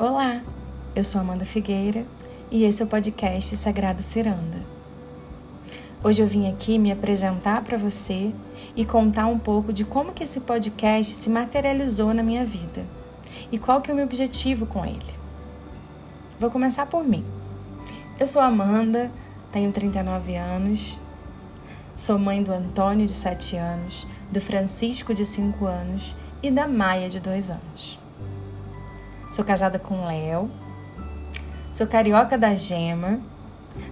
Olá, eu sou Amanda Figueira e esse é o podcast Sagrada Ciranda. Hoje eu vim aqui me apresentar para você e contar um pouco de como que esse podcast se materializou na minha vida e qual que é o meu objetivo com ele. Vou começar por mim. Eu sou Amanda, tenho 39 anos, sou mãe do Antônio de 7 anos, do Francisco de 5 anos e da Maia de 2 anos. Sou casada com Léo. Sou carioca da Gema,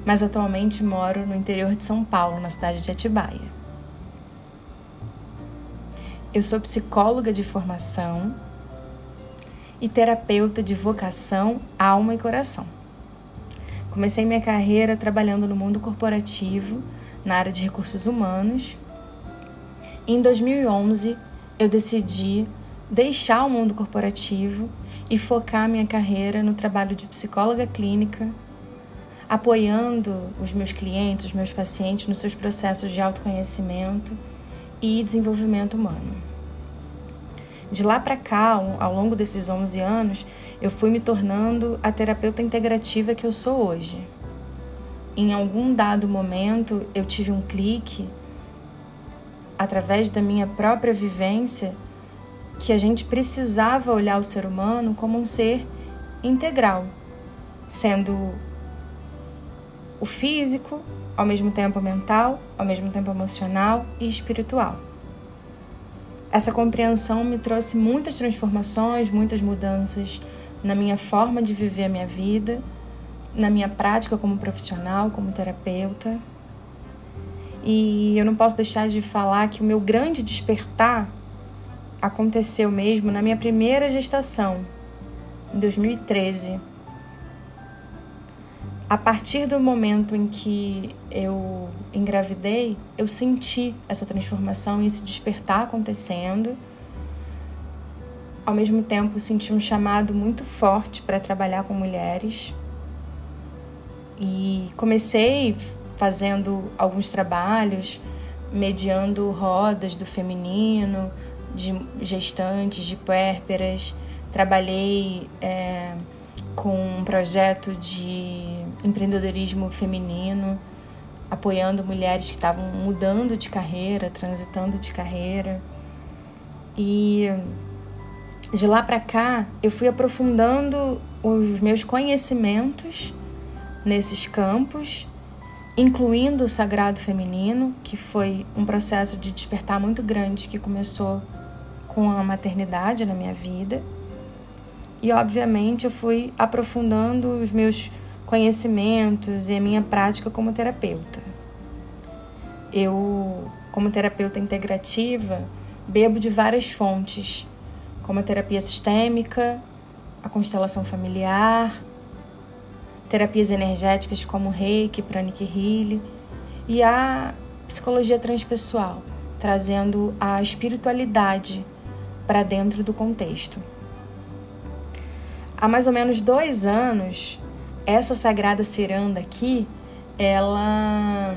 mas atualmente moro no interior de São Paulo, na cidade de Atibaia. Eu sou psicóloga de formação e terapeuta de vocação, alma e coração. Comecei minha carreira trabalhando no mundo corporativo, na área de recursos humanos. Em 2011, eu decidi deixar o mundo corporativo e focar minha carreira no trabalho de psicóloga clínica, apoiando os meus clientes, os meus pacientes nos seus processos de autoconhecimento e desenvolvimento humano. De lá para cá, ao longo desses 11 anos, eu fui me tornando a terapeuta integrativa que eu sou hoje. Em algum dado momento, eu tive um clique através da minha própria vivência que a gente precisava olhar o ser humano como um ser integral, sendo o físico, ao mesmo tempo mental, ao mesmo tempo emocional e espiritual. Essa compreensão me trouxe muitas transformações, muitas mudanças na minha forma de viver a minha vida, na minha prática como profissional, como terapeuta. E eu não posso deixar de falar que o meu grande despertar aconteceu mesmo na minha primeira gestação, em 2013. A partir do momento em que eu engravidei, eu senti essa transformação e esse despertar acontecendo. Ao mesmo tempo, senti um chamado muito forte para trabalhar com mulheres. E comecei fazendo alguns trabalhos, mediando rodas do feminino, de gestantes, de puérperas. Trabalhei é, com um projeto de empreendedorismo feminino, apoiando mulheres que estavam mudando de carreira, transitando de carreira. E de lá para cá, eu fui aprofundando os meus conhecimentos nesses campos incluindo o sagrado feminino, que foi um processo de despertar muito grande que começou com a maternidade na minha vida. E obviamente eu fui aprofundando os meus conhecimentos e a minha prática como terapeuta. Eu, como terapeuta integrativa, bebo de várias fontes, como a terapia sistêmica, a constelação familiar, terapias energéticas como Reiki, Pranic Healing e a psicologia transpessoal, trazendo a espiritualidade para dentro do contexto. Há mais ou menos dois anos, essa sagrada ciranda aqui, ela,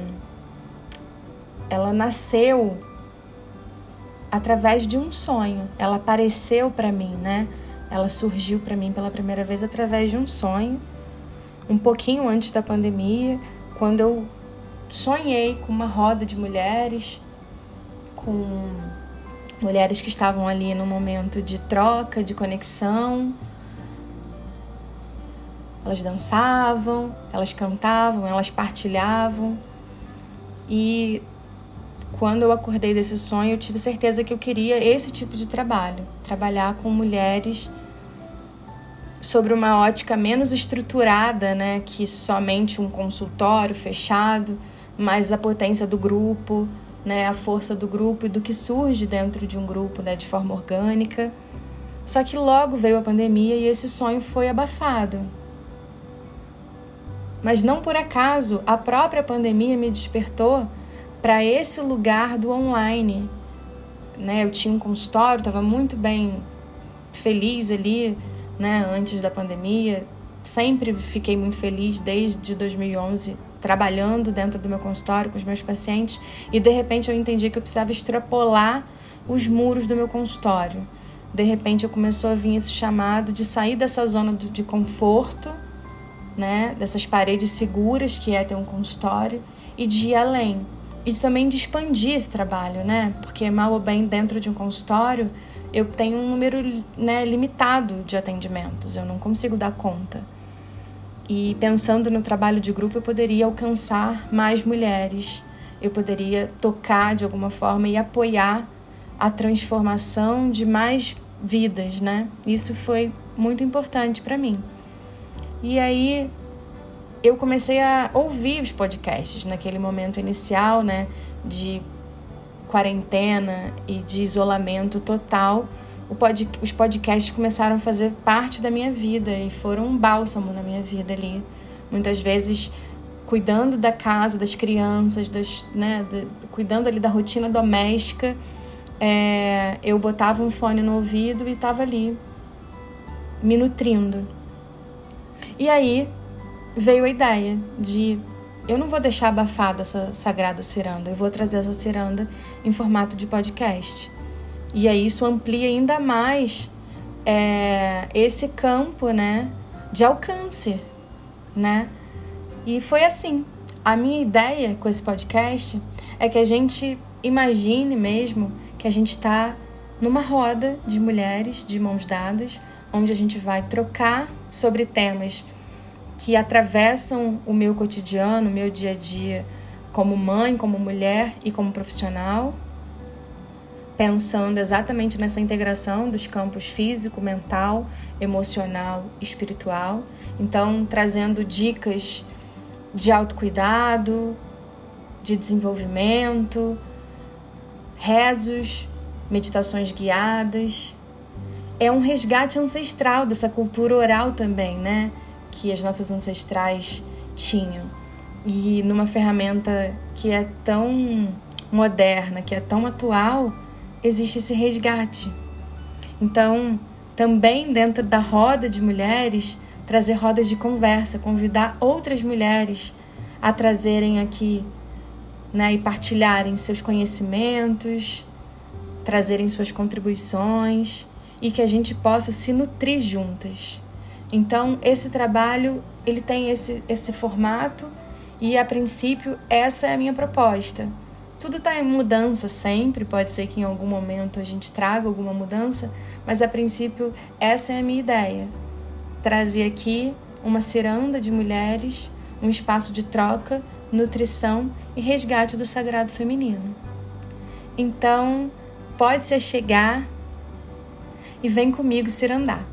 ela nasceu através de um sonho. Ela apareceu para mim, né? Ela surgiu para mim pela primeira vez através de um sonho um pouquinho antes da pandemia, quando eu sonhei com uma roda de mulheres, com mulheres que estavam ali no momento de troca, de conexão. Elas dançavam, elas cantavam, elas partilhavam. E quando eu acordei desse sonho, eu tive certeza que eu queria esse tipo de trabalho trabalhar com mulheres sobre uma ótica menos estruturada, né, que somente um consultório fechado, mas a potência do grupo, né, a força do grupo e do que surge dentro de um grupo, né, de forma orgânica. Só que logo veio a pandemia e esse sonho foi abafado. Mas não por acaso, a própria pandemia me despertou para esse lugar do online. Né? Eu tinha um consultório, estava muito bem feliz ali, né, antes da pandemia. Sempre fiquei muito feliz desde 2011 trabalhando dentro do meu consultório com os meus pacientes e de repente eu entendi que eu precisava extrapolar os muros do meu consultório, de repente eu começou a vir esse chamado de sair dessa zona de conforto, né, dessas paredes seguras que é ter um consultório e de ir além e também de expandir esse trabalho, né? Porque mal ou bem dentro de um consultório eu tenho um número né, limitado de atendimentos, eu não consigo dar conta. E pensando no trabalho de grupo, eu poderia alcançar mais mulheres, eu poderia tocar de alguma forma e apoiar a transformação de mais vidas, né? Isso foi muito importante para mim. E aí eu comecei a ouvir os podcasts naquele momento inicial, né, de quarentena e de isolamento total. Pod, os podcasts começaram a fazer parte da minha vida e foram um bálsamo na minha vida ali. Muitas vezes cuidando da casa, das crianças, das, né, de, cuidando ali da rotina doméstica, é, eu botava um fone no ouvido e estava ali me nutrindo. E aí veio a ideia de eu não vou deixar abafada essa sagrada ciranda, eu vou trazer essa ciranda em formato de podcast. E aí isso amplia ainda mais é, esse campo, né, de alcance, né? E foi assim. A minha ideia com esse podcast é que a gente imagine mesmo que a gente está numa roda de mulheres de mãos dadas, onde a gente vai trocar sobre temas que atravessam o meu cotidiano, o meu dia a dia, como mãe, como mulher e como profissional, pensando exatamente nessa integração dos campos físico, mental, emocional, espiritual. Então, trazendo dicas de autocuidado, de desenvolvimento, rezos, meditações guiadas. É um resgate ancestral dessa cultura oral também, né? Que as nossas ancestrais tinham. E numa ferramenta que é tão moderna, que é tão atual, existe esse resgate. Então, também dentro da roda de mulheres, trazer rodas de conversa, convidar outras mulheres a trazerem aqui né, e partilharem seus conhecimentos, trazerem suas contribuições e que a gente possa se nutrir juntas. Então, esse trabalho, ele tem esse, esse formato e, a princípio, essa é a minha proposta. Tudo está em mudança sempre, pode ser que em algum momento a gente traga alguma mudança, mas, a princípio, essa é a minha ideia. Trazer aqui uma ciranda de mulheres, um espaço de troca, nutrição e resgate do sagrado feminino. Então, pode se chegar e vem comigo cirandar.